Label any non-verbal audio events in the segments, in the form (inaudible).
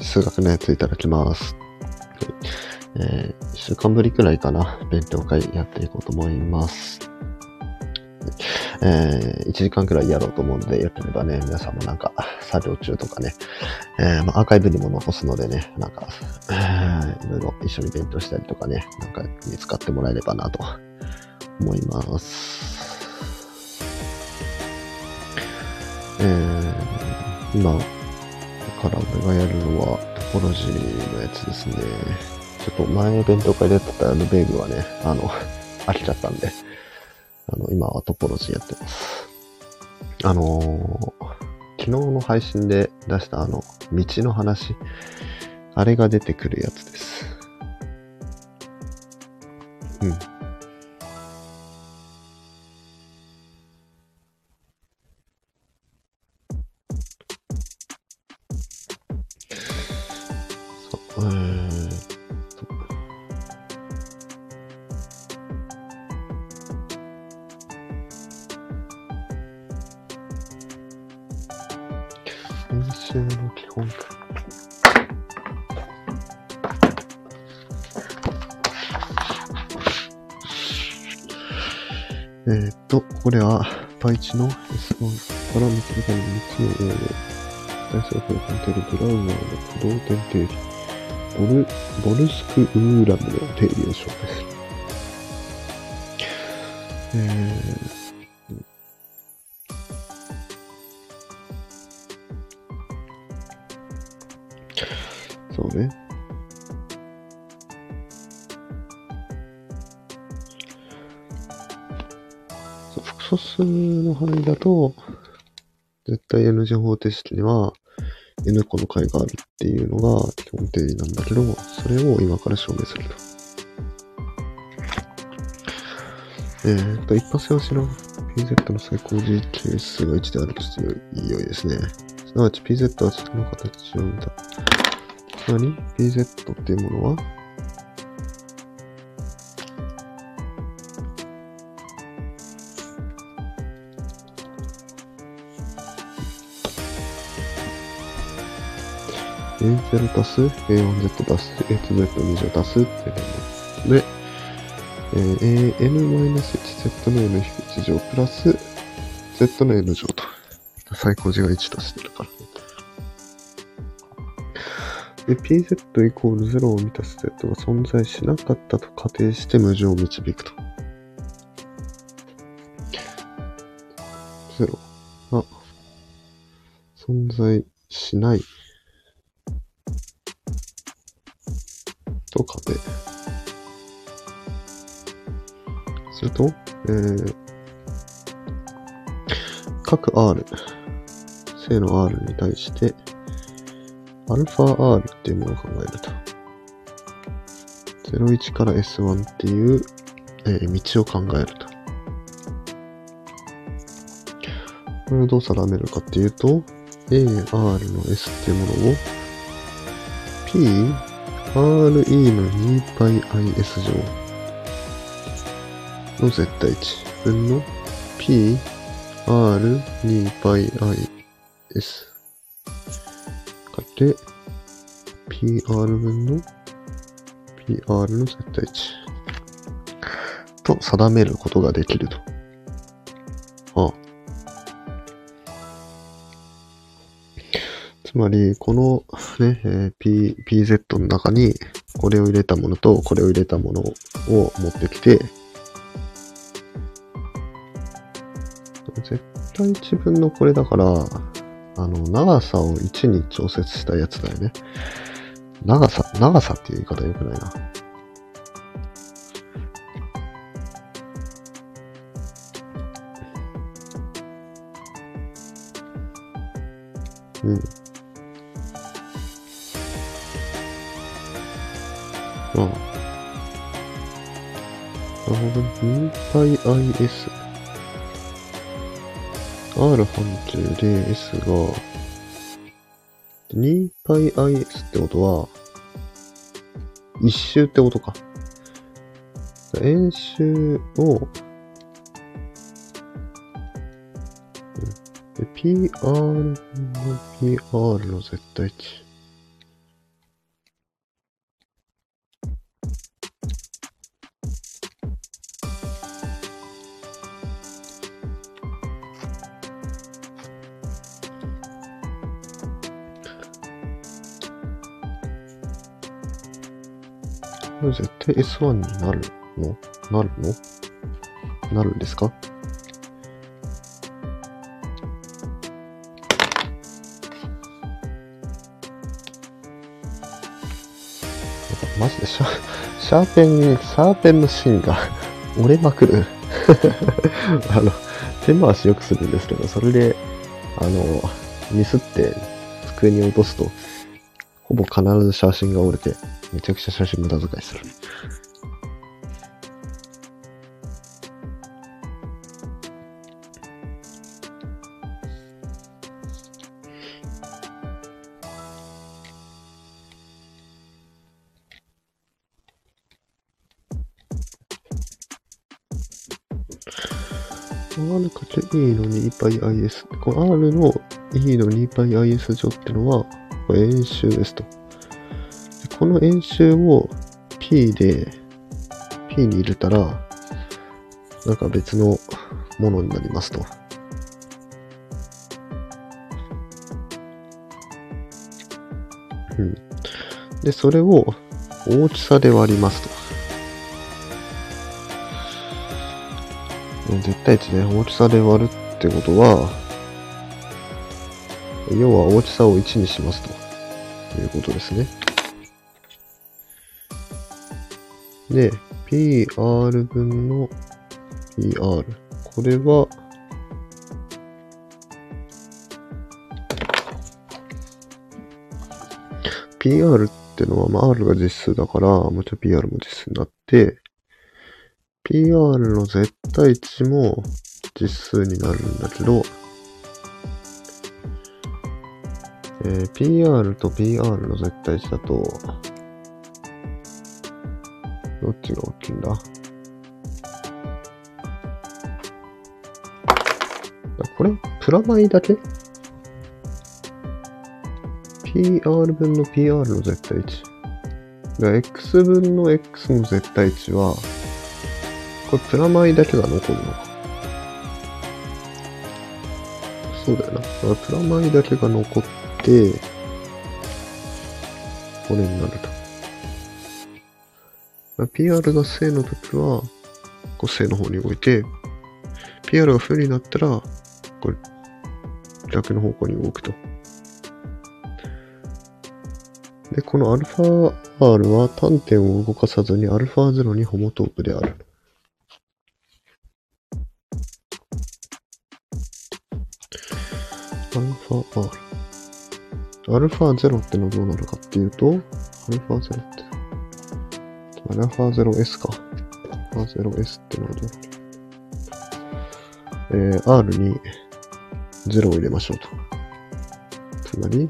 数学のやついただきます。えー、1週間ぶりくらいかな、勉強会やっていこうと思います。えー、1時間くらいやろうと思うので、よければね、皆さんもなんか、作業中とかね、えーまあ、アーカイブにも残すのでね、なんか、えーいろいろ一緒に勉強したりとかね、なんか見つかってもらえればなと思います。えー、今から俺がやるのはトポロジーのやつですね。ちょっと前勉強会でやってたルベーグはね、あの、(laughs) 飽きちゃったんで、あの、今はトポロジーやってます。あのー昨日の配信で出したあの、道の話、あれが出てくるやつです。うん。私の S1 から導かれる3つの応用、大作をコンテルブラウナーの駆動点定理、ボル、ボルスク・ウーラムの定理を紹介する。えー、と、絶対 N 次方程式には N 個の解があるっていうのが基本定理なんだけど、それを今から証明すると。えーと、一発用しの PZ の最高時係数が1であるとして良いですね。すなわち PZ は次の形を見た。つまり PZ っていうものは A0 足す A1Z 足す A2Z2 乗足すっていうので、えー、an-1z の n 1乗プラス z の n 乗と。最高値が1としてるから。で、pz イコール0を満たす z が存在しなかったと仮定して無乗を導くと。0が存在しないすると、えー、各 R、正の R に対して、アルファ R っていうものを考えると。01から S1 っていう、えー道を考えると。これをどう定めるかっていうと、AR の S っていうものを P、RE の 2πis 乗の絶対値。分の P、R、2πis かけ PR 分の PR の絶対値。と定めることができると。あ。あつまり、このね、えー P、PZ の中に、これを入れたものと、これを入れたものを持ってきて、対値分のこれだから、あの、長さを1に調節したやつだよね。長さ、長さっていう言い方良くないな。うん。ああ。なるほど。2πis。R 範疇で S が、2πis ってことは、一周ってことか。円周を、PR の PR の絶対値。これ絶対 S1 になるの？なるの？なるんですかマジでシャシャーペン、シャーペンの芯が (laughs) 折れまくる。(laughs) あの、手回しよくするんですけど、それで、あの、ミスって机に落とすと、ほぼ必ず写真が折れて、めちゃくちゃ写真無駄遣いする。R かけ E の 2πis。この R の E の 2πis 乗ってのは、これ円周ですと。この円周を P で、P に入れたら、なんか別のものになりますと。うん。で、それを大きさで割りますと。絶対値ね、大きさで割るってことは、要は大きさを1にしますということですね。で、PR 分の PR。これは、PR ってのは、まあ、R が実数だから、もちろん PR も実数になって、PR の絶対値も実数になるんだけど、えー、PR と PR の絶対値だと、どっちが大きいんだ？これ？プラマイだけ ?PR 分の PR の絶対値。X 分の X の絶対値は、これプラマイだけが残るのか。そうだよな。だからプラマイだけが残って、これになると。PR が正の時は、こう正の方に動いて、PR が負になったら、これ、逆の方向に動くと。で、この αr は単点を動かさずに α0 にホモトープである。アルファ R。アルファ0ってのはどうなるかっていうと、アルファ0って、アルファー 0S か。アルファ 0S ってなるとえー、R に0を入れましょうと。つまり、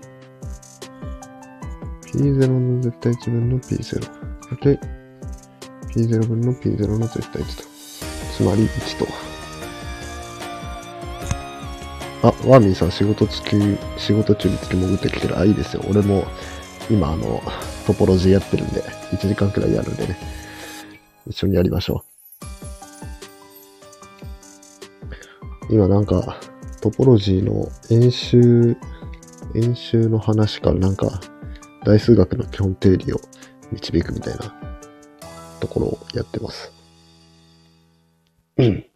P0 の絶対値分の P0 で、P0 分の P0 の絶対値と。つまり1と。あ、ワーミーさん仕事付き、仕事中に月潜ってきてる。あ、いいですよ。俺も今あの、トポロジーやってるんで、1時間くらいやるんでね。一緒にやりましょう。今なんか、トポロジーの演習、演習の話からなんか、大数学の基本定理を導くみたいなところをやってます。うん。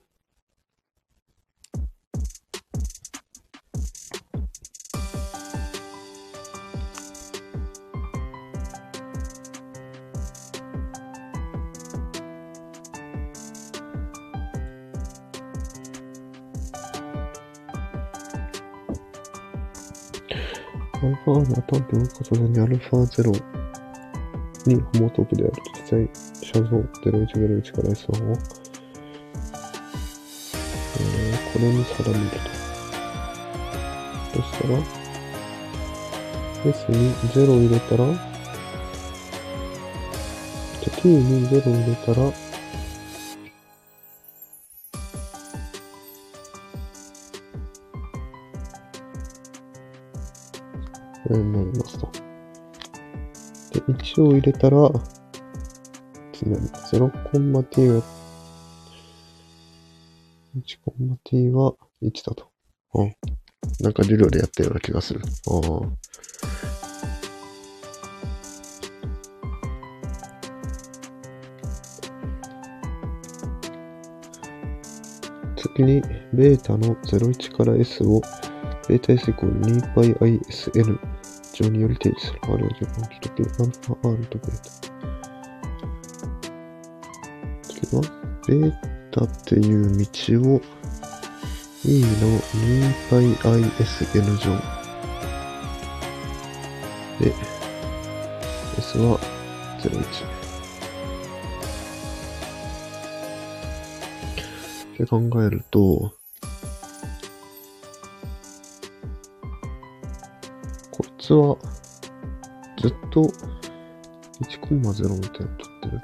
アルファは単点を重ねにアルファ0にホモトープである。実際、写像0101から S1 を、えー、これに定めると。そしたら、S に0を入れたら、じゃ T に0を入れたら、1を入れたら、つまり0コンマ t が、1コンマ t は1だと。うん。なんか授業でやったような気がする。ああ。先に β の01から s を βs イコール 2πisn 上により定義する。あるいは時間期的アルファ R とベータ。次は、ベータっていう道を E の 2πisn 乗。で、S は01。って考えると、こいつはずっと1.0みたいなの取ってる。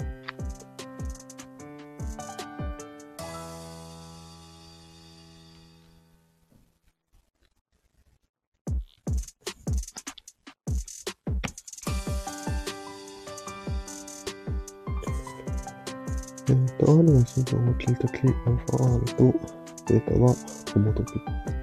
えっ、ー、と、R の振動を聞いたき、アルファ R とデータはホモトピック。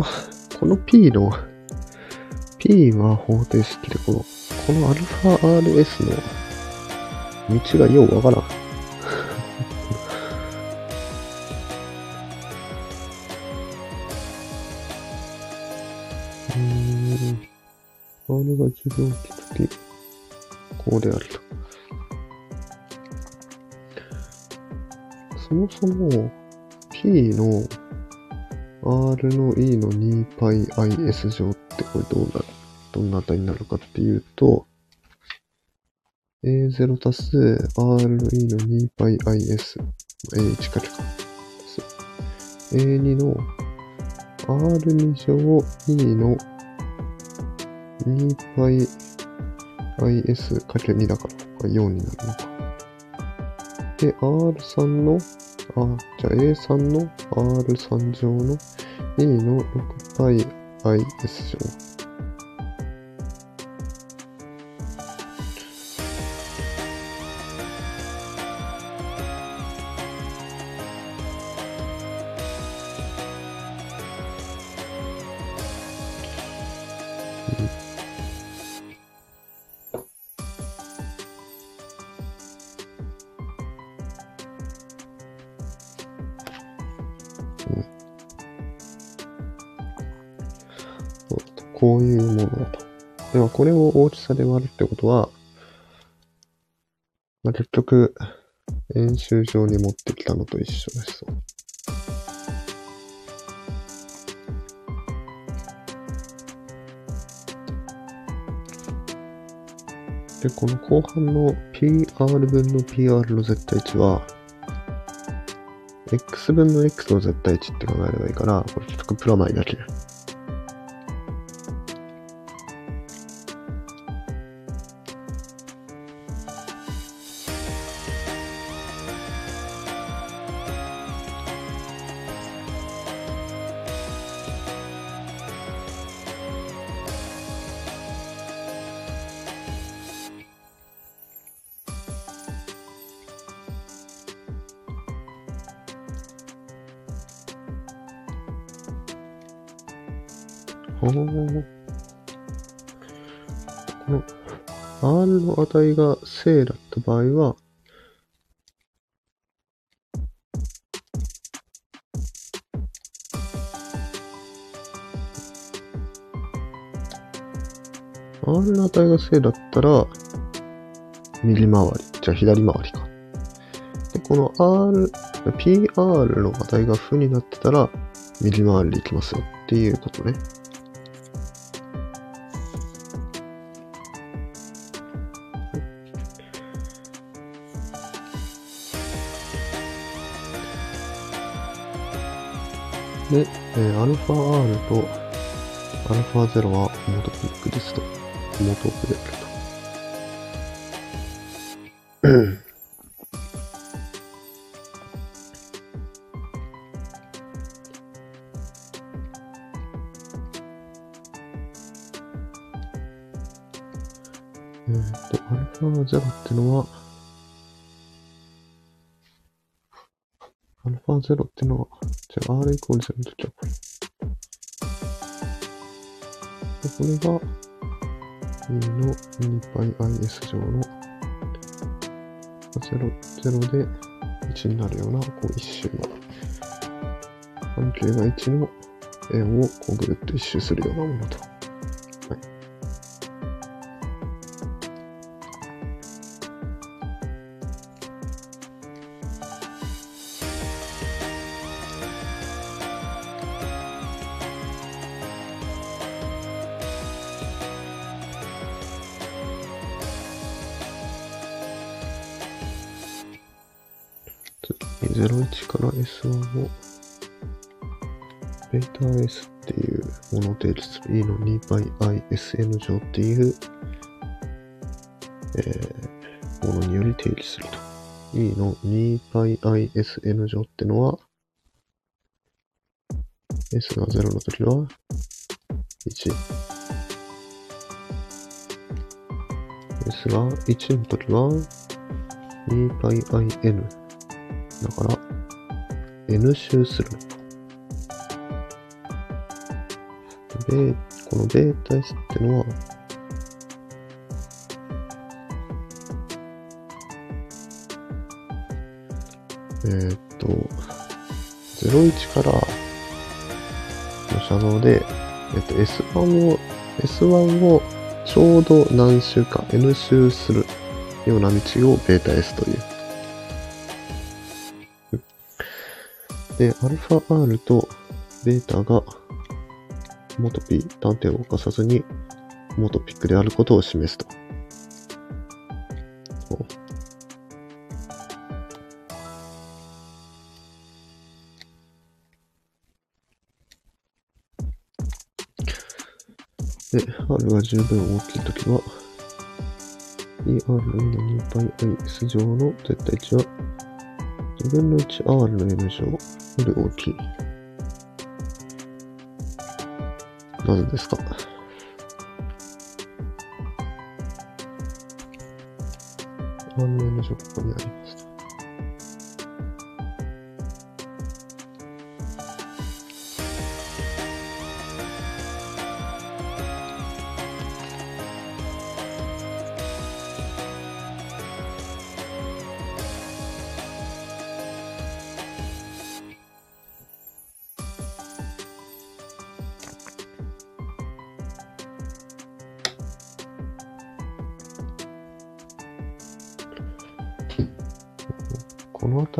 の、この P の、P は方程式で、この、この αRS の道がようわからん。2πis 乗ってこれどうなるどんな値になるかっていうと、A0 足す R の E の 2πis、A1 かけか。A2 の R2 乗 E の 2πis かけ2だから、これ4になるのか。で、R3 のあ、じゃあ A3 の R3 乗の A の 6πis ぱいですよ。こういうものだと。では、これを大きさで割るってことは、まあ、結局、演習場に持ってきたのと一緒です。で、この後半の PR 分の PR の絶対値は、x 分の x の絶対値って考えればいいから、これ結局プラマイだけ。値が正だった場合は、R の値が正だったら、右回り。じゃあ左回りか。で、この R、PR の値が負になってたら、右回りでいきますよっていうことね。で、えー、αr と α0 は元ピックですと。元奥であると。えっと、α0 ってのは、α0 ってのは、 じゃあ r イコール0の時はこれ。で、これが、2の 2πis 上の、0、0で1になるような、こう一周の、半径が1の円をこうぐるっと一周するようなものと。定義する E の2倍 ISN 乗っていう、えー、ものにより定義すると。E の2倍 ISN 乗ってのは S が0の時は1。S が1の時は2倍 IN だから、N 周すると。ベこのベータ S ってのは、えー、っと、01からの写像で、えっと、S1 を、S1 をちょうど何周か N 周するような道をベータ S という。で、アルファ R とベータが元 P、断点を動かさずに元ピックであることを示すと。で、R が十分大きいときは、ER の2倍 S 乗の絶対値は、自分の1 R の N 乗より大きい。なぜですか？あの絵の書ここにありました？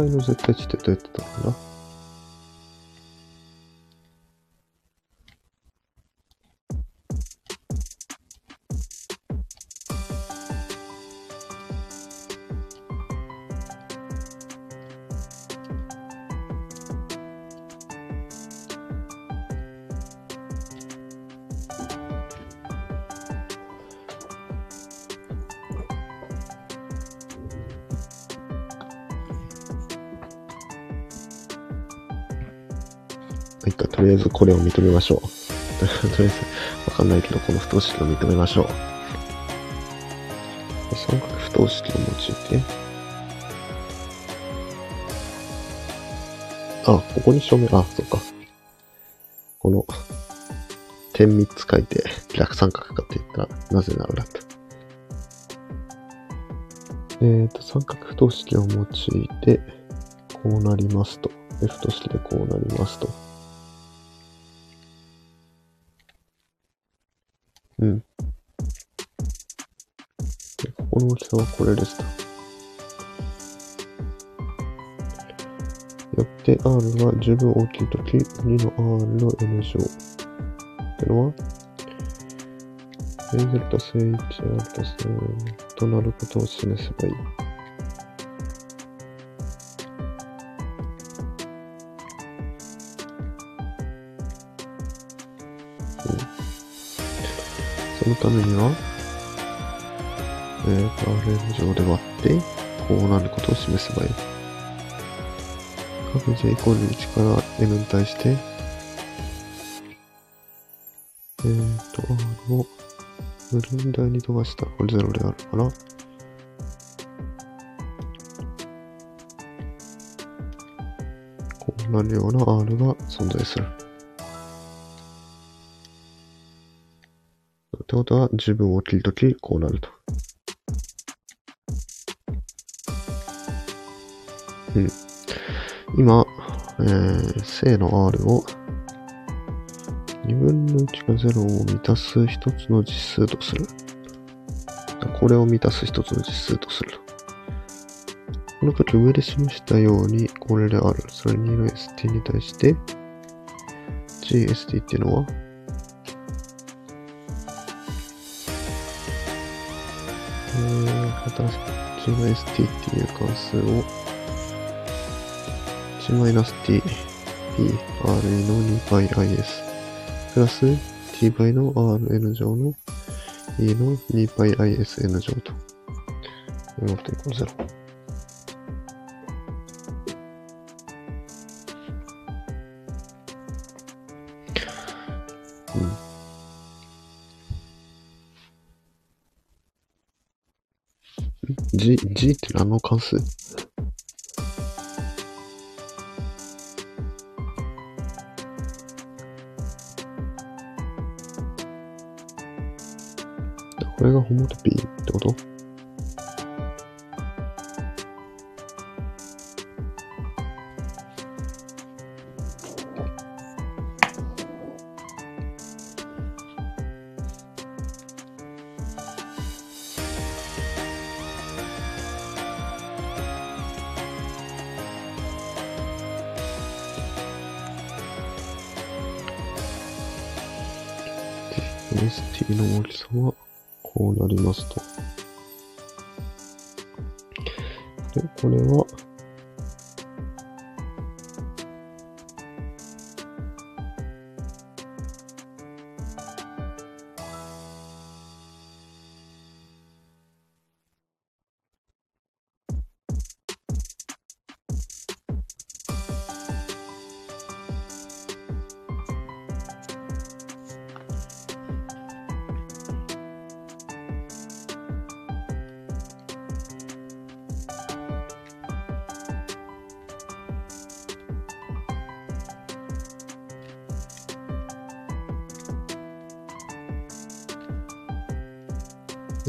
の値の絶対値ってどうやってたのかなれを認めましょう。(laughs) とりあえず、わかんないけど、この不等式を認めましょう。三角不等式を用いて、あ、ここに証明、あ、そっか。この、点3つ書いて逆三角かって言ったら、なぜならと。えっ、ー、と、三角不等式を用いて、こうなりますと。F 不等式でこうなりますと。この大きさはこれですと。よって R が十分大きいとき、2の R の N 乗ってのは、A0 たす HR たすとなることを示せばいい。そのためには、えー、RN 上で割って、こうなることを示せばいい。各 j イコール1から n に対して、えーと、R を無限大に飛ばしたこれ0であるから、こうなるような R が存在する。ってことは、自分を切るとき、こうなると。うん。今、えー、正の R を2分の1が0を満たす一つの実数とする。これを満たす一つの実数とする。この時上で示したように、これである。それ2の st に対して、gst っていうのは、えー、新しく gst っていう関数を、1-t, p, r, e の 2πis プラス t 倍の rn 乗の e の 2πisn 乗と。いうことイコール0。うん。G、G って何の関数？こ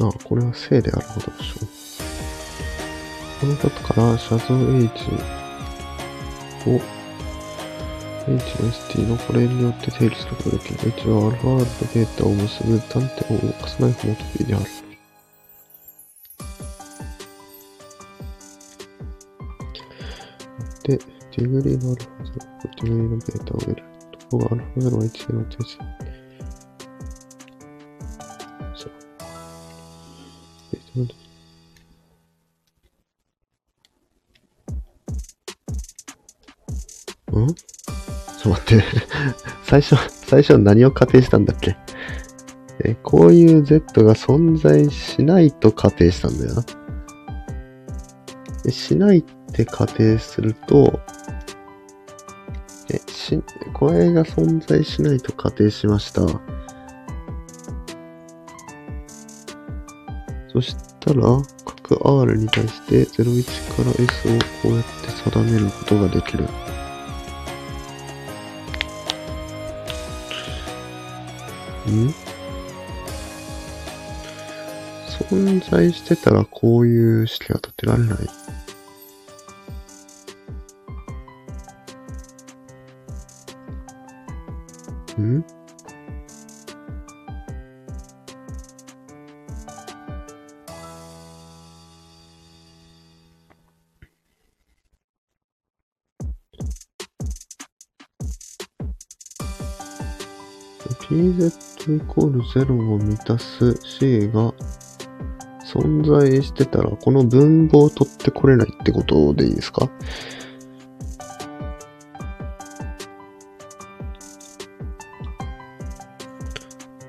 ああ、これは正であることでしょう。この方から、写像 H を H の ST のこれによって定理することができる。H は α と β を結ぶ端点を動かさないフォートピーである。で、ディグリーの α0、ディグリーの β を得る。ところが α0 は1での定義。(laughs) 最初、最初何を仮定したんだっけ？え、こういう Z が存在しないと仮定したんだよな。しないって仮定すると、え、し、これが存在しないと仮定しました。そしたら、各 R に対して01から S をこうやって定めることができる。存在してたらこういう式は立てられない。イコール0を満たす c が存在してたら、この分母を取ってこれないってことでいいですか？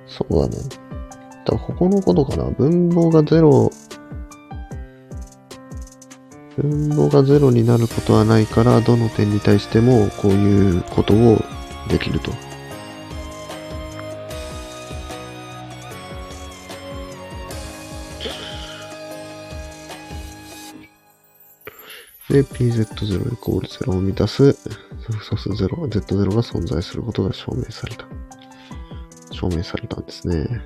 そうだね。だここのことかな。分母が0、分母が0になることはないから、どの点に対してもこういうことをできると。で、pz0 イコール0を満たす素数0、z0 が存在することが証明された。証明されたんですね。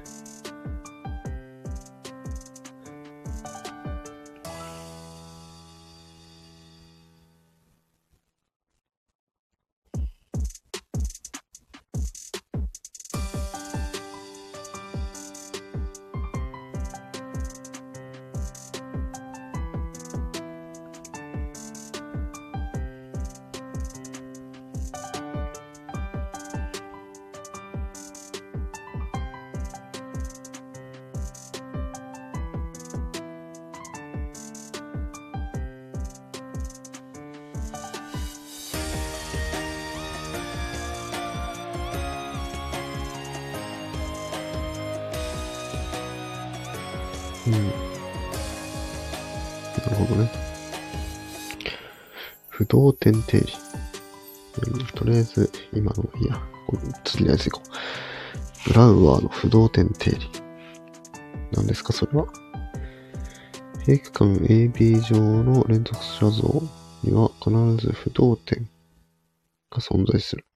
点定理。何ですか、それは？平区間 AB 上の連続写像には必ず不動点が存在する。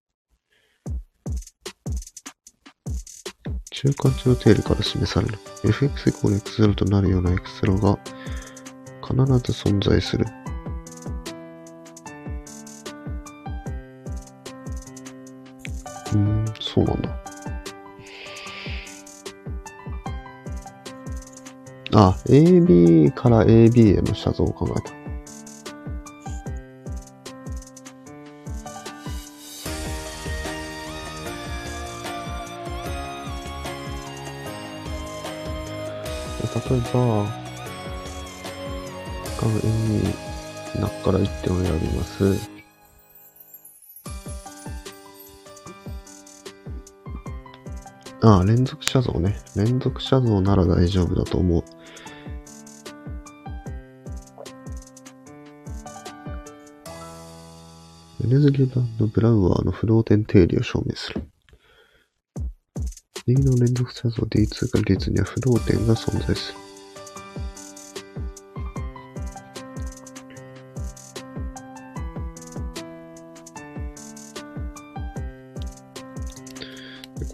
中間値の定理から示される。fx イコール x0 となるような x0 が必ず存在する。うん、そうなんだ。あ、AB から AB への写像を考えた。例えば、画面に中から1点を選びます。ああ、連続写像ね。連続写像なら大丈夫だと思う。ネズゲバンド・ブラウアーの不動点定理を証明する。D の連続写像 D2 から D2 には不動点が存在する。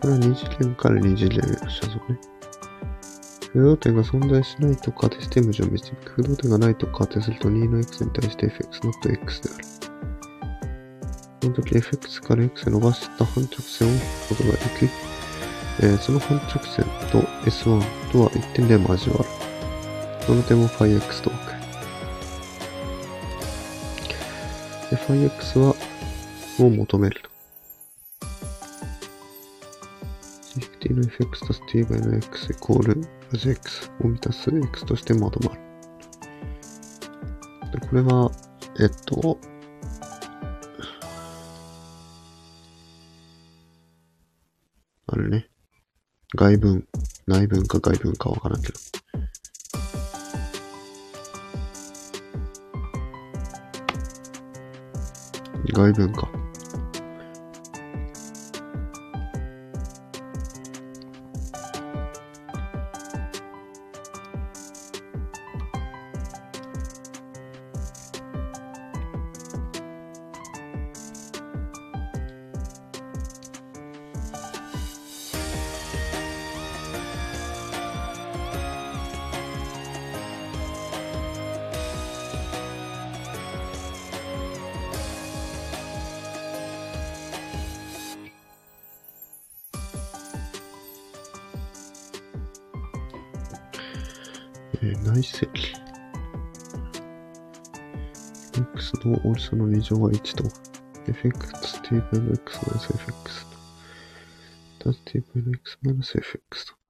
これは二次元から二次元の写像ね。不動点が存在しないと仮定して無常を導く。不動点がないと仮定すると2の x に対して fx ノット x である。この時 fx から x へ伸ばした半直線を引くことができ、えー、その半直線と S1 とは一点で交わる。その点も phx と置く。で、phix は、を求めると。t の fx 足す t 倍の x イコールプラス x を満たす x としてまとまる。でこれは、えっと、あれね。外文、内文か外文かわからんけど。外文か。X の大きさの2乗は1と、fx t 倍の x の sfx と。タスティブ NX-FX と。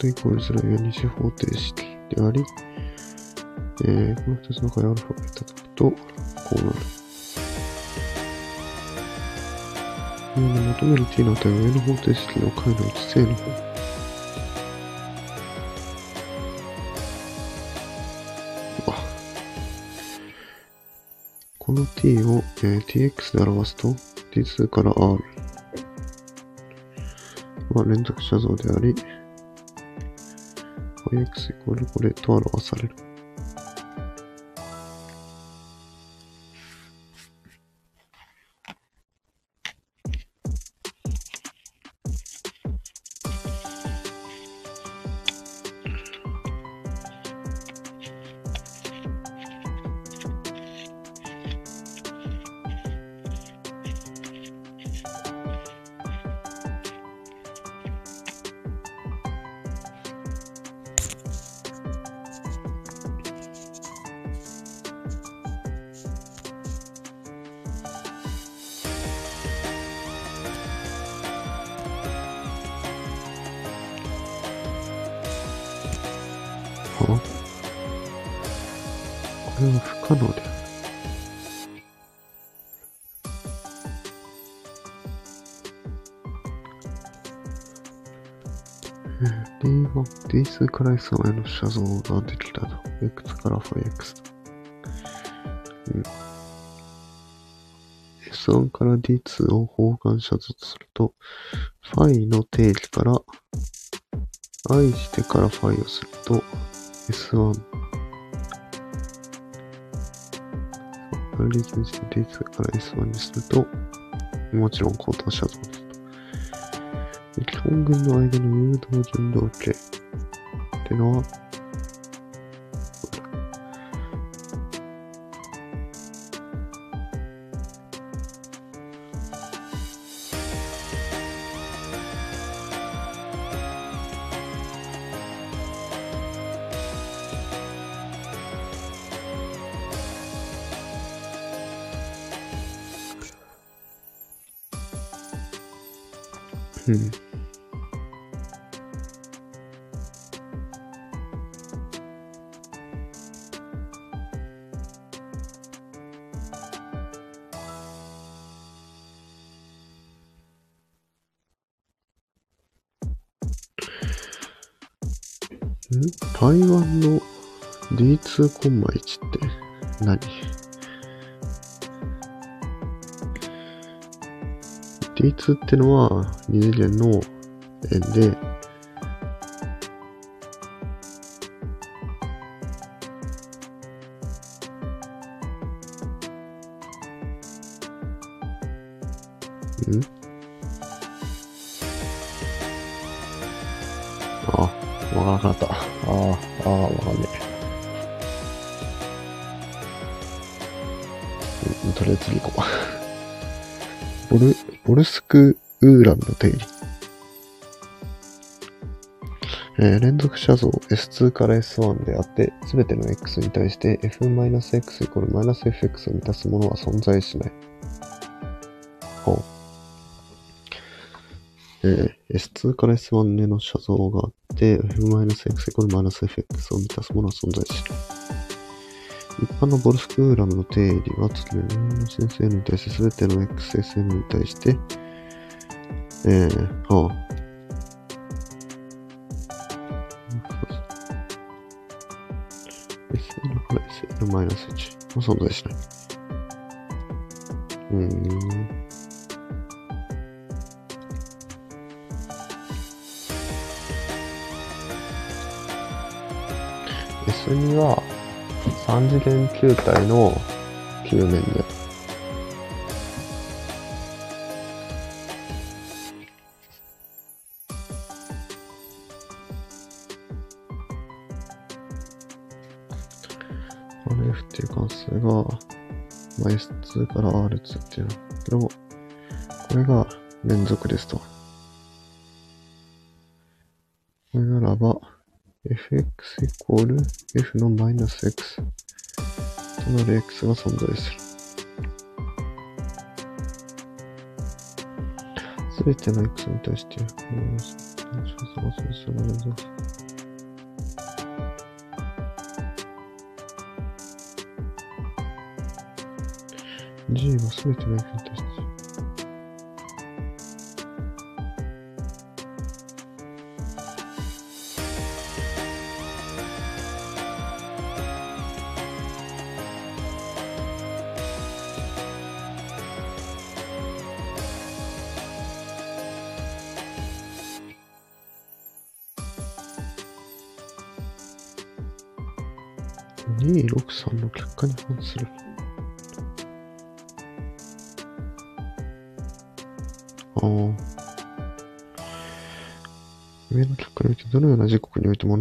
Not equal するが二次方程式であり、えー、この二つの解アルファベットと、こうなる。えー求める t の値は n 方程式の解のうち正の方。この t を、えー tx で表すと t2 から r は連続写像であり、yx イコールこれと表される。D2 から S1 への写像ができたと。X から 5X と。うん。S1 から D2 を方眼写像とすると、ファイの定義から、愛してからファイをすると、S1。管理検視 D2 から S1 にすると、もちろん高等写像ですと。で基本群の間の誘導順動系ってコンマ1って何 ?D2 ってのは二次元の円で、ク・ウーランの定理。えー連続写像 S2 から S1 であって、すべての X に対して F-X イコール -Fx を満たすものは存在しない。ほう。えー S2 から S1 での写像があって、F-X イコール -Fx を満たすものは存在しない。一般のボルスクーラムの定理は、次の先生に対して全ての XSN に対して、えー、はあ。SN から SN-1 は存在しない。うーん。S2 は3次元球体の球面で。2から R2 っていうの。これを、これが連続ですと。これならば、fx イコール f のマイナス x となる x が存在する。すべての x に対して、この要素が存在する。G は全ての F と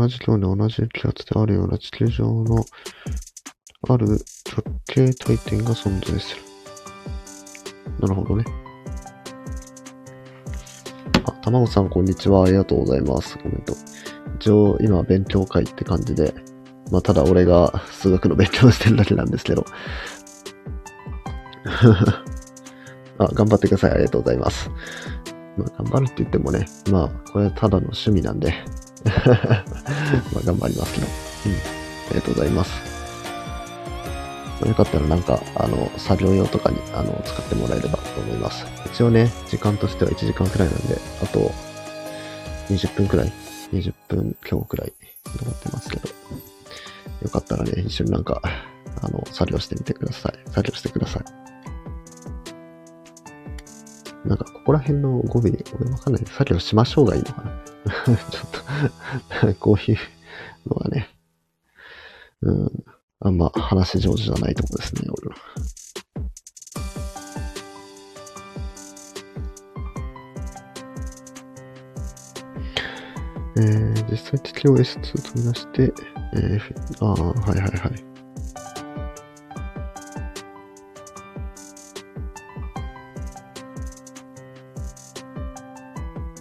じ量で同じ気圧であるような地球上のある直径体点が存在する。なるほどね。あ、たまごさんこんにちは。ありがとうございます。コメント。一応今勉強会って感じでまあ、ただ俺が数学の勉強してるだけなんですけど。(laughs) あ、頑張ってください。ありがとうございます。まあ、頑張るって言ってもね、まあ、これはただの趣味なんで (laughs) まあ、頑張りますけど。うん。ありがとうございます。よかったらなんか、あの、作業用とかに、あの、使ってもらえればと思います。一応ね、時間としては1時間くらいなんで、あと、20分くらい、20分強くらい残ってますけど。よかったらね、一緒になんか、あの、作業してみてください。作業してください。なんか、ここら辺の語尾、俺わかんない。作業しましょうがいいのかな (laughs) ちょっと (laughs) こういうのがね、うん、あんま話上手じゃないとこですね、俺の。えー、実際適用 S2 とみなして、えー、ああ、はいはいはい。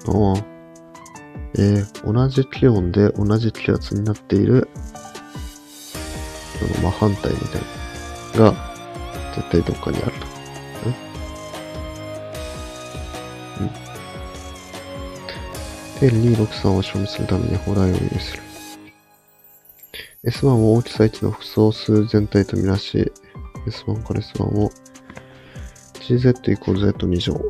ああ、えー、同じ気温で同じ気圧になっている、あの、真反対みたいな、が、絶対どっかにあると。で、263を証明するためにホラーを意する。S1 を大きさ1の複素数全体とみなし、S1 から S1 を gz イコール z2 乗。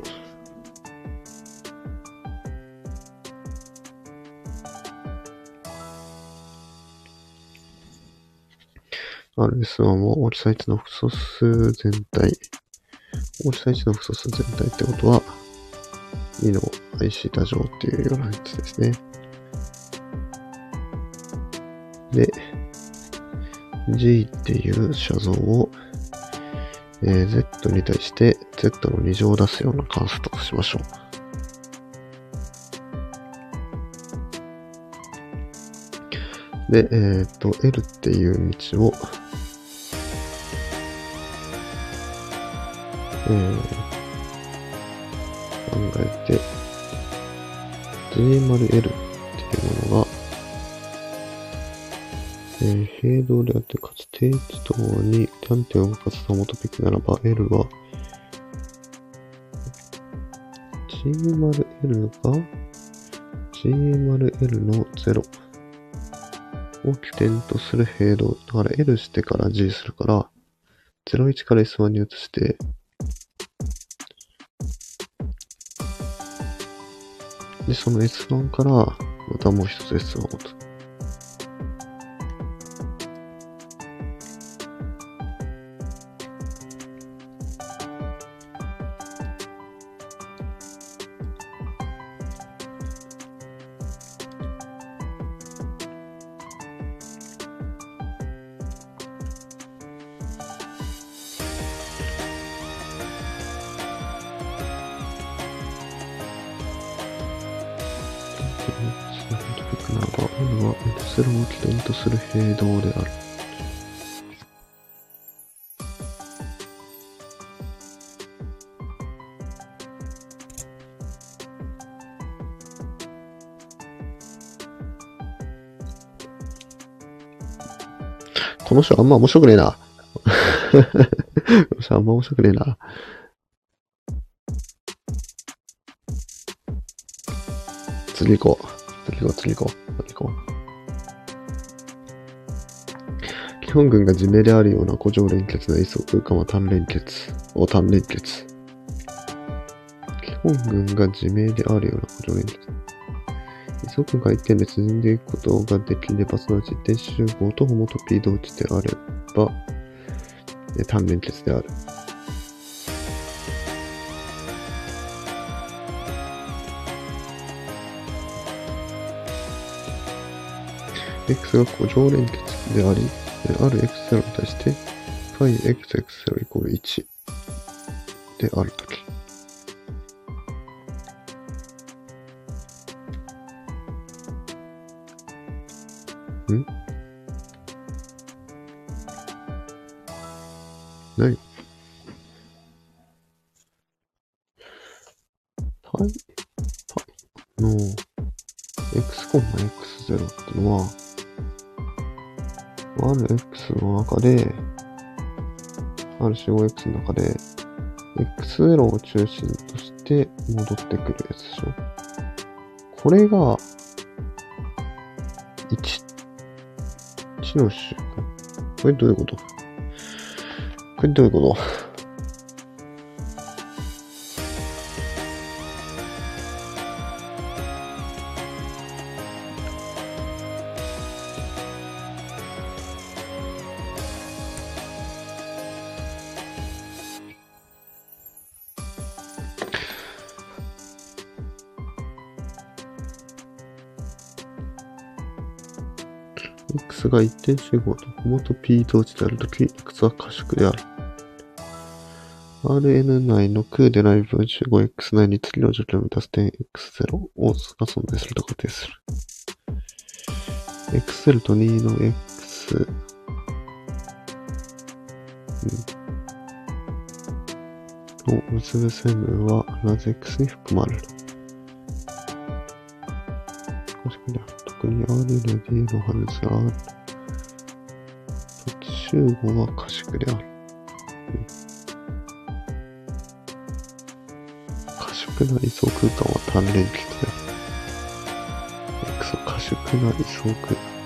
RS1 を大きさ1の複素数全体。大きさ1の複素数全体ってことは、2の IC 多乗っていうようなやつですね。で、G っていう写像を、えー、Z に対して Z の2乗を出すような関数としましょう。で、えっ、ー、と、L っていう道を、えー、考えて、J 丸 L っていうものが、えー、平動であって、かつ定位置ともに端点を動かすと元べきならば、L は、G 丸 L が、G 丸 L の0を起点とする平動。だから L してから G するから、01から S1 に移して、で、その S1 から、またもう一つ S1 を持つ。する平等である。この人あんま面白くねえな。(laughs) あんま面白くねえな。次行こう。次行こう、次行こう。本軍が自明であるような古城連結の位相空間は単連結。を単連結。基本軍が自明であるような古城連結。位相空間一点で進んでいくことができれば、すなわち一点集合とホモトピー同値であれば、単連結である。x が古城連結であり、えある x0 に対して πxx0 イコール1であるとき。ん？何？中で、R45X の中で、x0 を中心として戻ってくるやつでしょ。これが、1、1の種。これどういうこと？これどういうこと？が一点集合とホモと p 同値であるとき、x は可縮である。Rn 内の空でない分集合 x 内に次の条件を満たす点 x0 をが存在すると仮定する。x0 と2の x、うん、を結ぶ線分はなぜ x に含まれる。確かに特に Rn の D の反図 R 集合は可縮である。可縮な理想空間は単連結である。X 可縮な理想空間。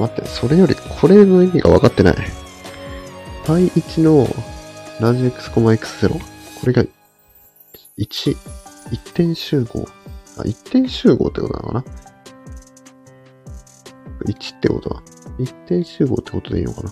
待って、それより、これの意味が分かってない。π1 のラージ x, x0。これが1、一点集合。あ、一点集合ってことなのかな ?1 ってことは。一点集合ってことでいいのかな？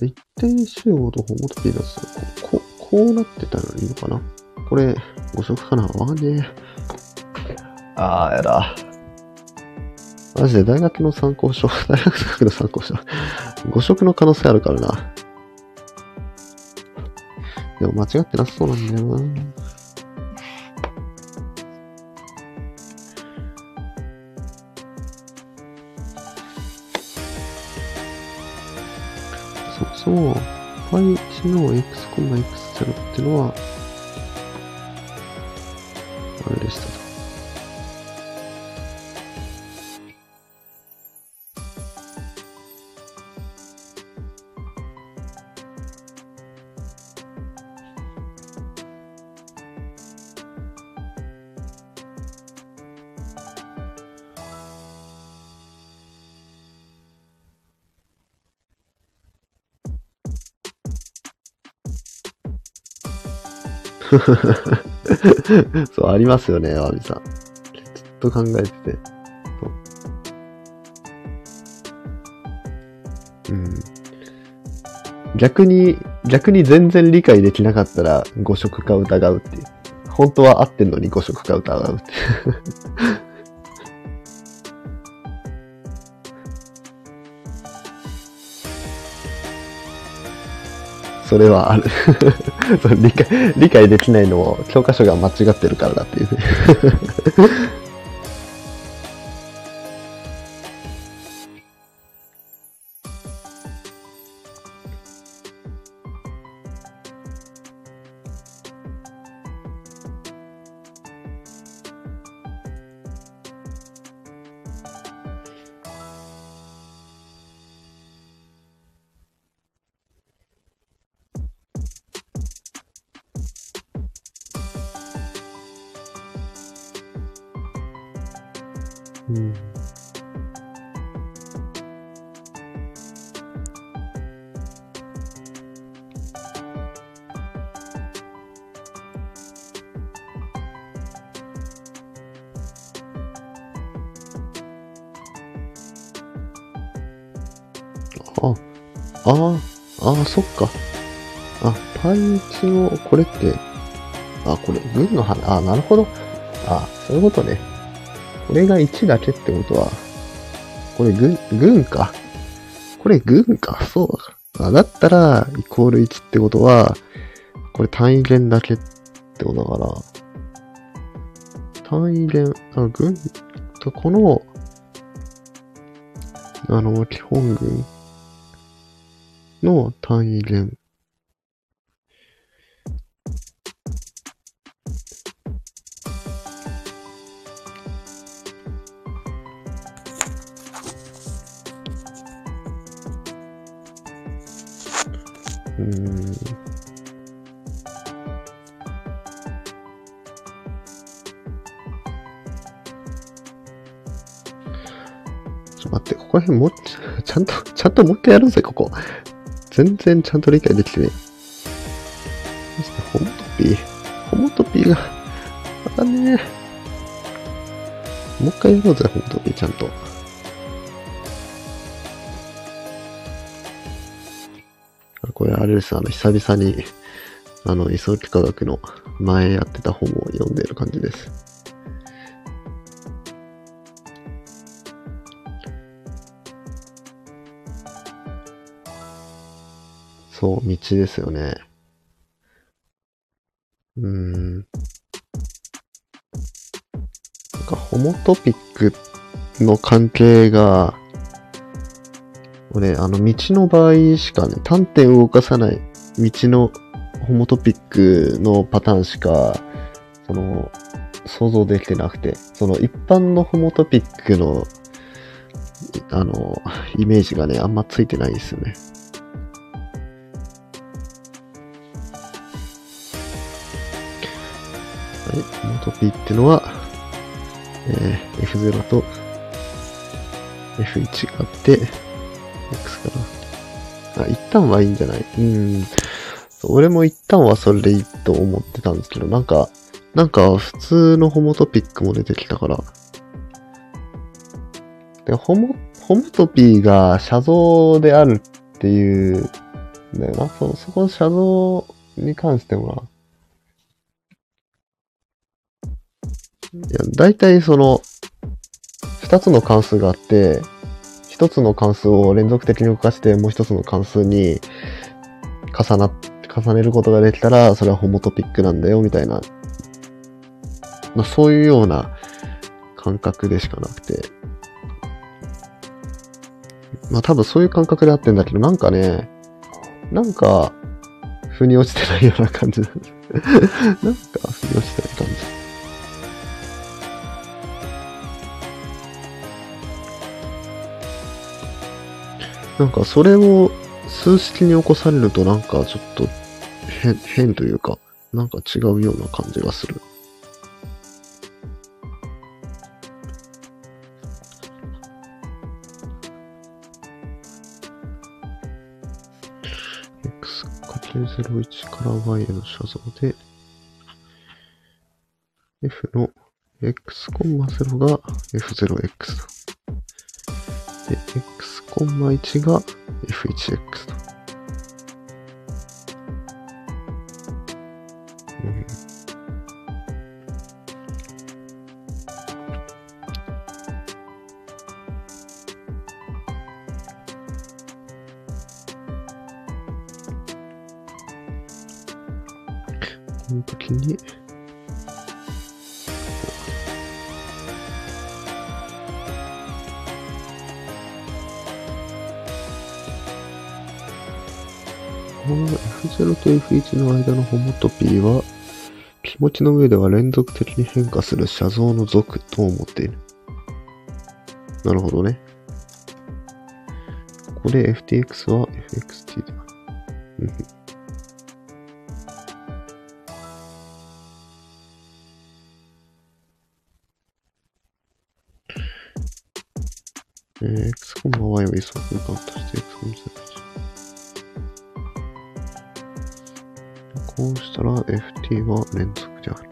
一点集合とホモトピーナスこ、ここうなってたらいいのかな？これ、誤色かな？わかんねえ。あー、やだ。マジで大学の参考書、(laughs) 大学の参考書、誤色の可能性あるからな。でも間違ってなさそうなんだよな。そもそも、π1 の x, x0 っていうのは、あれでした (laughs) そう、ありますよね、アビさん。ずっと考えてて。ううん。逆に、逆に全然理解できなかったら、誤色か疑うっていう。本当は合ってんのに誤色か疑うっていう。それはある (laughs) 理解。理解できないのを教科書が間違ってるからだっていう軍の花、あ、なるほど。あ、そういうことね。これが1だけってことは、これ軍、軍か。これ軍か。そうだ。だったら、イコール1ってことは、これ単位元だけってことだから、単位元、あ、軍、と、この、あの、基本軍の単位元もち、ゃんと、ちゃんともう一回やるぜ、ここ。全然ちゃんと理解できてね。そして、ホモトピー。ホモトピーが、またね。もう一回やろうぜ、ホモトピー、ちゃんと。これあれです、あの、久々に、あの、磯幾科学の前やってた本を読んでいる感じです。そう、道ですよね。うーん。なんか、ホモトピックの関係が、俺、あの、道の場合しかね、端点を動かさない道のホモトピックのパターンしか、その、想像できてなくて、その一般のホモトピックの、あの、イメージがね、あんまついてないですよね。い、ホモトピーってのは、えー F0 と F1 があって、X かな。あ、一旦はいいんじゃない？うん。俺も一旦はそれでいいと思ってたんですけど、なんか、なんか普通のホモトピックも出てきたから。で、ホモ、ホモトピーが写像であるっていうんだよな。そ、そこの写像に関してもな。大体その、二つの関数があって、一つの関数を連続的に動かして、もう一つの関数に重なっ、重ねることができたら、それはホモトピックなんだよ、みたいな。まあ、そういうような感覚でしかなくて。まあ多分そういう感覚であってんだけど、なんかね、なんか、腑に落ちてないような感じ。(laughs) なんか、腑に落ちてない感じ。なんかそれを数式に起こされるとなんかちょっと変、変というか、なんか違うような感じがする。x×01 から y への写像で、f の x コンマ0が f0x で、x コンマ1が f1x と。と F1 の間のホモトピーは、気持ちの上では連続的に変化する写像の属と思っている。なるほどね。ここで FTX は FXT だ。うんえー、x コンマ y を位相空間とら ft は連続である。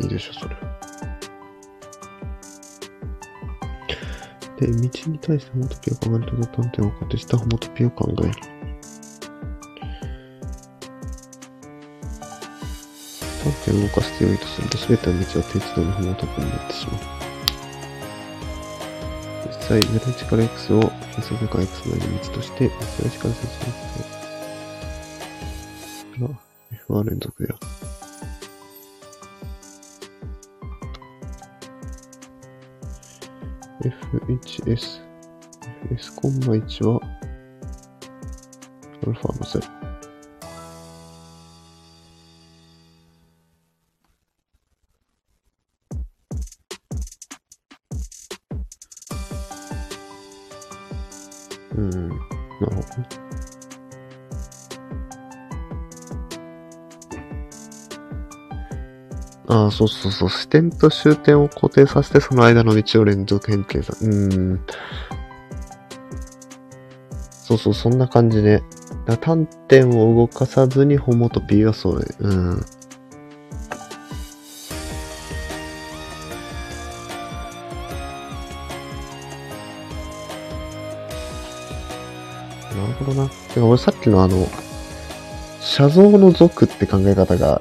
いいでしょ、それ。で、道に対してホモトピを考えるとき端点を固定したホモトピを考える。端点を動かして良いとすると、すべての道は定置道にホモトピになってしまう。実際、0から x を変則間 x の道として、0から接続が f は連続である。F1S。S コンマ1は、アルファの0。ああ、そうそうそう。視点と終点を固定させて、その間の道を連続変形さ。うーん。そうそう、そんな感じで。だ単点を動かさずにホモトピーはそうね。うん。なるほどな。てか俺さっきのあの、写像の属って考え方が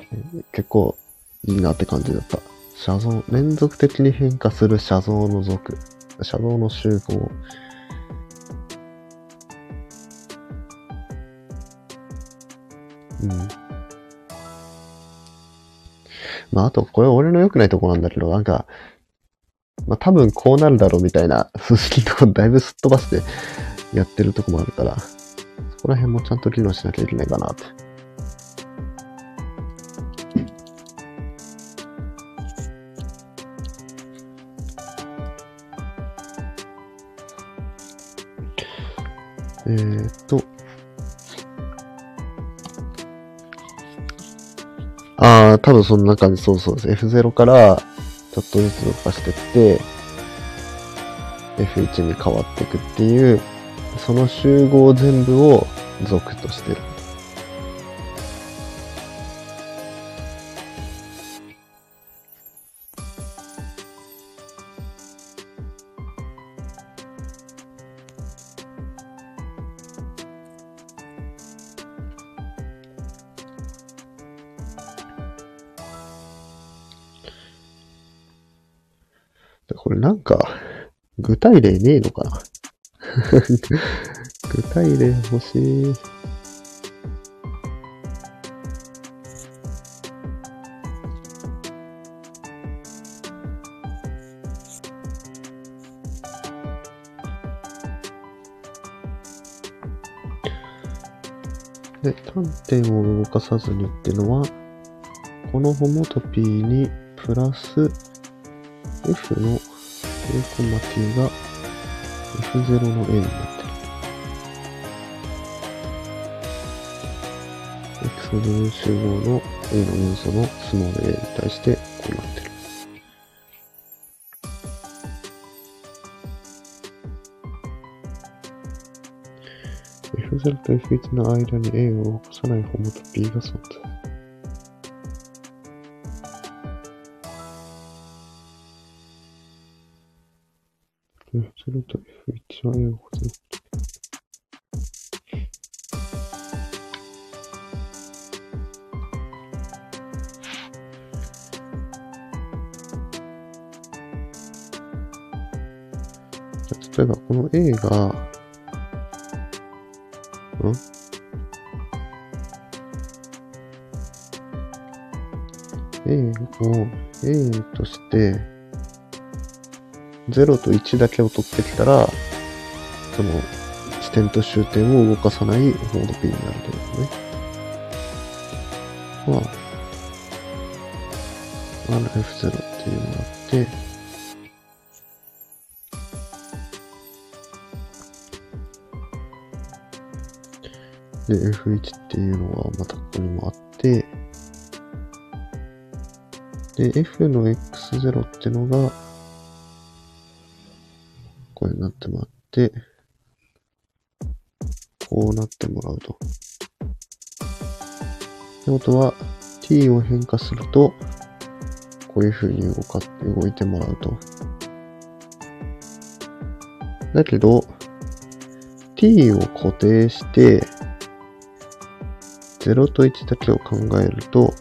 結構いいなって感じだった。写像、連続的に変化する写像の属。写像の集合。うん。まあ、あと、これ俺の良くないとこなんだけど、なんか、まあ多分こうなるだろうみたいな数式とこだいぶすっ飛ばしてやってるとこもあるから、そこら辺もちゃんと議論しなきゃいけないかなって。えーっと。ああ、多分そんな感じ、そうそうです。F0 からちょっとずつ動かしてって、F1 に変わっていくっていう、その集合全部を属としてる。これなんか、具体例ねえのかな？(laughs) 具体例欲しい。で、単点を動かさずにっていうのは、このホモトピーにプラス F の A コマ t が F0 の A になってる。X の部分集合の A の要素のスモール A に対してこうなってる。F0 と F1 の間に A を動かさないホモト P が存在。F0 と F1 は A を動かさない。じゃあ例えばこの A が、0と1だけを取ってきたら、その、地点と終点を動かさないモード P になるということね。まあ、RF0 っていうのがあって、で、F1 っていうのはまたここにもあって、で、f の x0 ってのが、ってもらって、こうなってもらうと。ってことは、t を変化すると、こういう風に動か、動いてもらうと。だけど、t を固定して、0と1だけを考えると、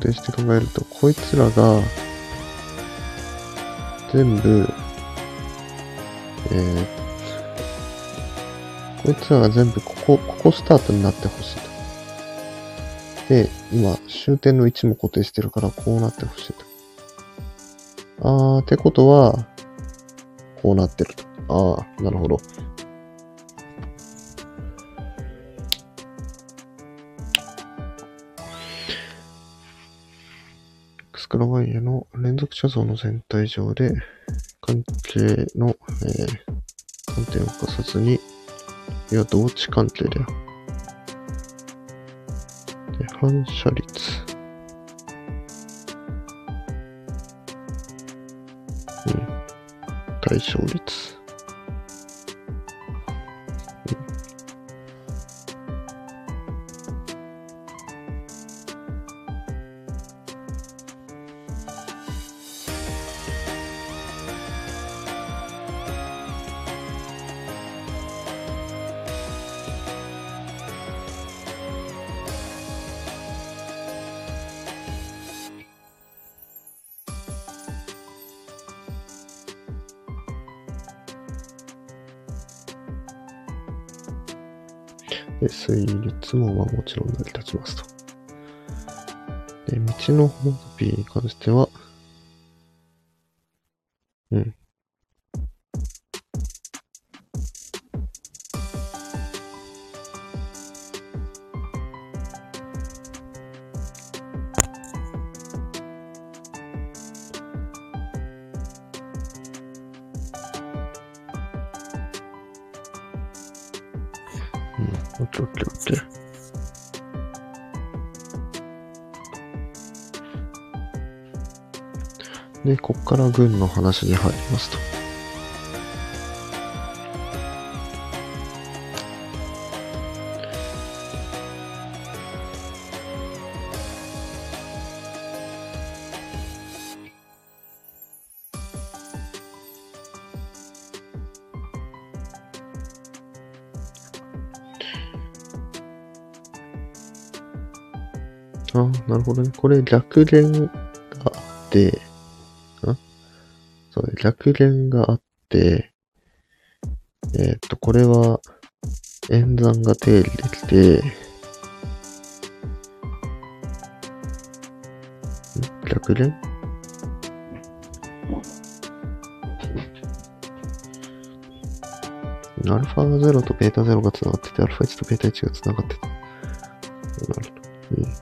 定して考えると、こいつらが、全部、えー、こいつらが全部ここ、ここスタートになってほしいと。で、今、終点の位置も固定してるから、こうなってほしいと。あー、ってことは、こうなってると。あー、なるほど。X から Y への連続写像の全体上で、関係の、えー、観点を犯さずに、いや、同値関係だよ。で反射率。うん。対象率。質問はもちろん成り立ちますと。で、道のホームピーに関しては、で、こっから軍の話に入りますと。あなるほどね。これ逆弦があって、逆弦があって、えー、と、これは演算が定理できて、逆弦アルファ0とベータ0が繋がってて、アルファ1とベータ1が繋がってて。なるほど。うん。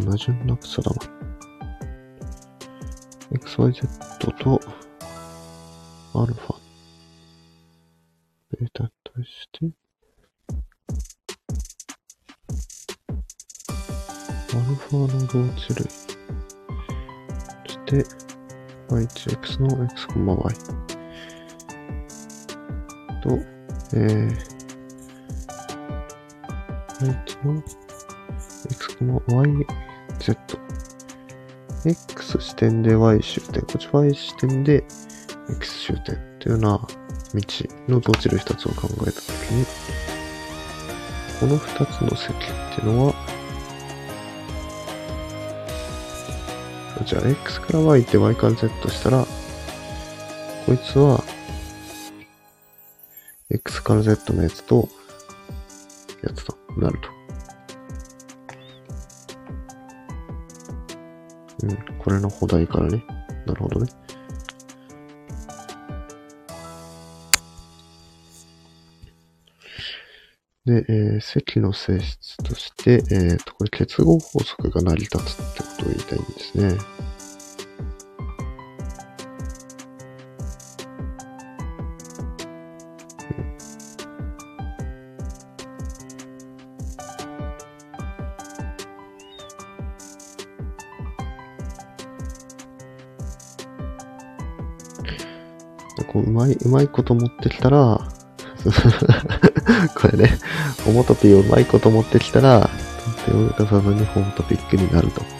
次の積が矛盾なく定まる。xyz とアルファ、ベータに対して、アルファの同値類。そして、y1x の x,y y 終点、こっち y 視点で x 終点というような道の同値類2つを考えたときに、この2つの積っていうのは、じゃあ x から y って y から z したら、こいつは、x から z のやつと、やつとなると。うん、これの補題からね。なるほどね。で、えー積の性質として、えーと、これ結合法則が成り立つってことを言いたいんですね。まい、うまいこと持ってきたら、(laughs) これね、ホモトピーをうまいこと持ってきたら、手を出さずにホモトピックになると。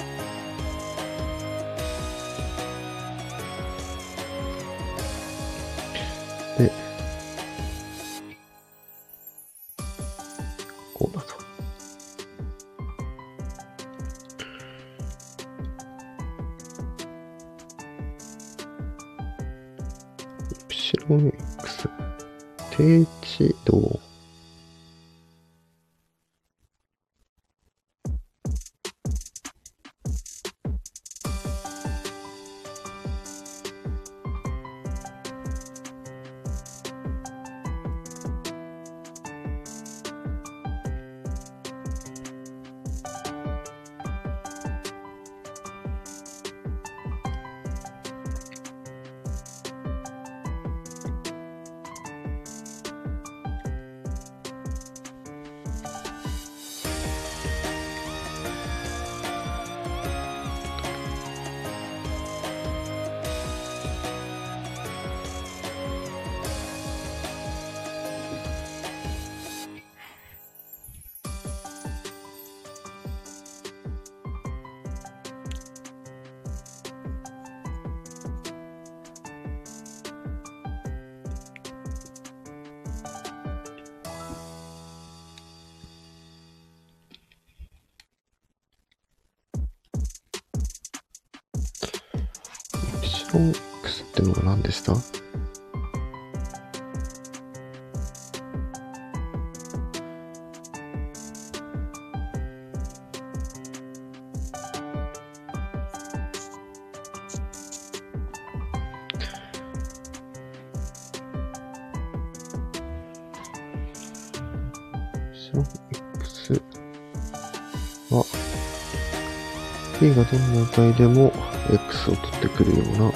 イプシロン X ってのは何でした？シロン X は P がどんな値でも X を取ってくるような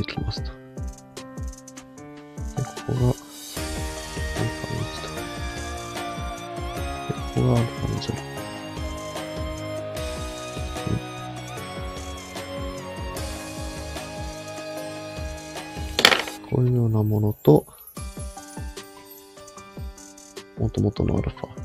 できますと。で、ここが、アルファベット。で、ここがアルファベット。こういうようなものと、もともとのアルファ。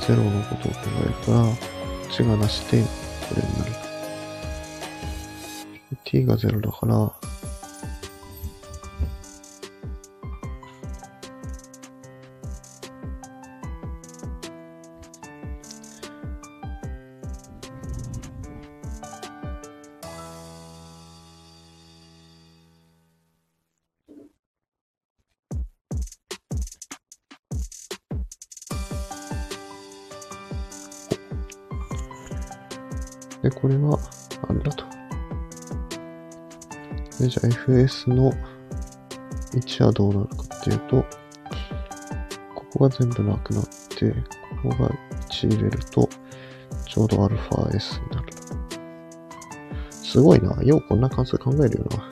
0のことを考えたら、こっちがなしで、これになる。t が0だから、FS の位置はどうなるかっていうと、ここが全部なくなって、ここが1入れると、ちょうど αs になる。すごいな。ようこんな関数考えるよな。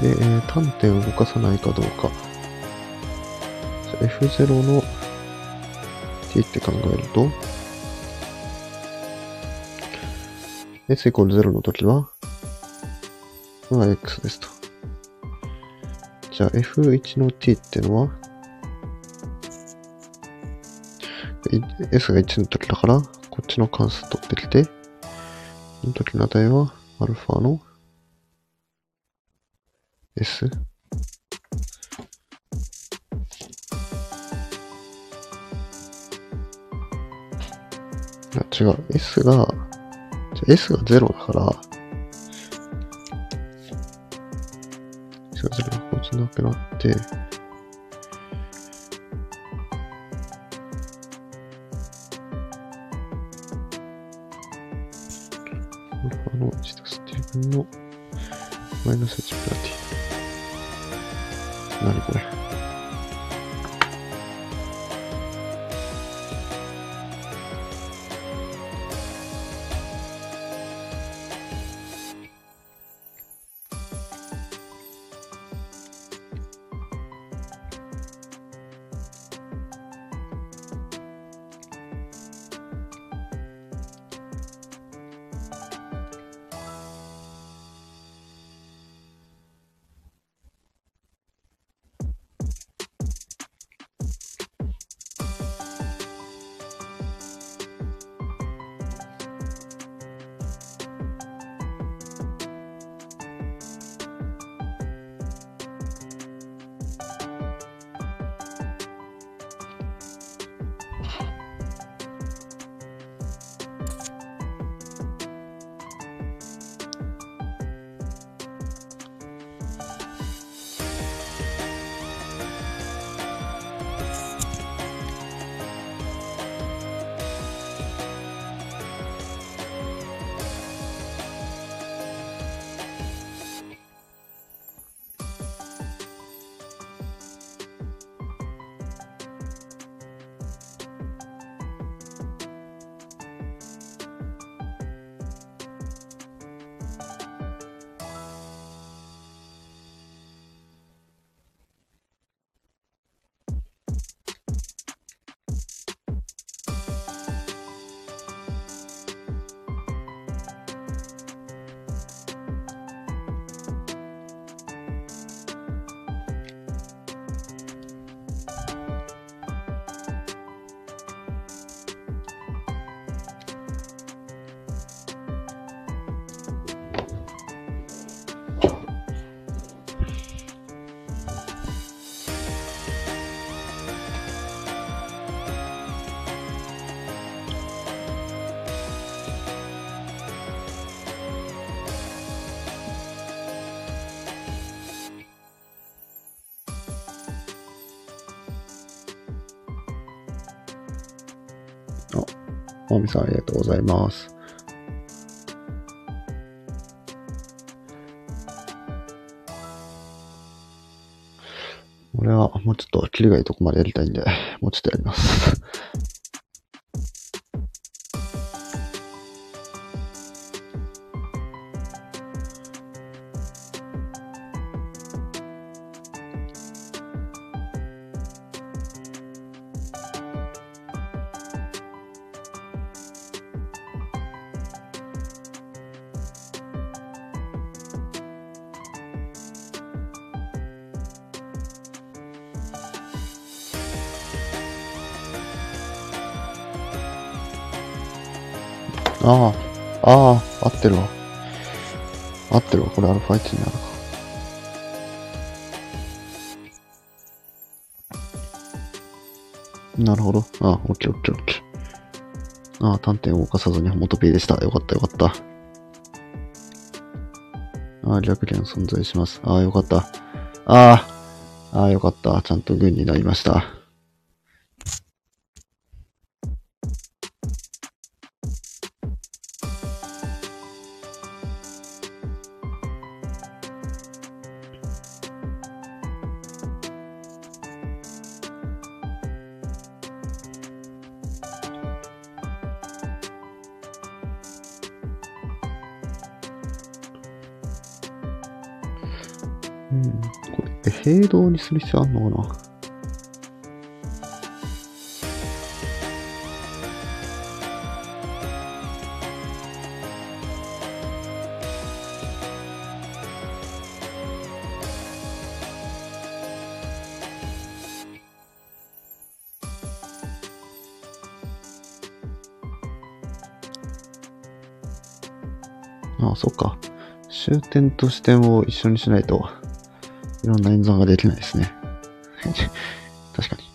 で、えー、端点を動かさないかどうか。F0 の t って考えると、s イコール0の時は、が x ですと。じゃあ f1 の t っていうのは、s が1の時だから、こっちの関数取ってきて、この時の値は、アルファの s。違う。s が、じゃ S が0だから、S が0がこいつなくなって、アルファの1たすっていう分のマイナス1プラティ。何これ？まみさんありがとうございます。俺はもうちょっとキリがいいとこまでやりたいんで、もうちょっとやります。ああ、ああ、合ってるわ。合ってるわ。これアルファ1になるか。なるほど。ああ、オッケーオッケーオッケー。ああ、単点を動かさずに元 P でした。よかったよかった。ああ、逆連存在します。ああ、よかった。ああ、ああ、よかった。ちゃんと軍になりました。する必要あんのかなああ、そっか。終点と視点を一緒にしないと、いろんな演算ができないですね。(laughs) 確かに。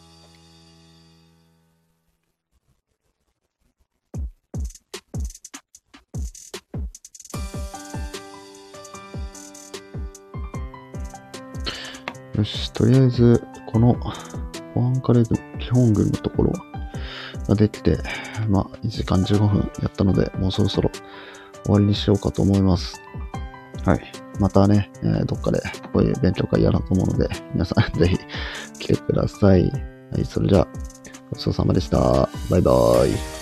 よし、とりあえず、この、保安カレ軍、基本軍のところができて、まあ、1時間15分やったので、もうそろそろ終わりにしようかと思います。はい。またね、えーどっかでこういう勉強会やろうと思うので、皆さん (laughs) ぜひ来てください。はい、それじゃあ、ごちそうさまでした。バイバーイ。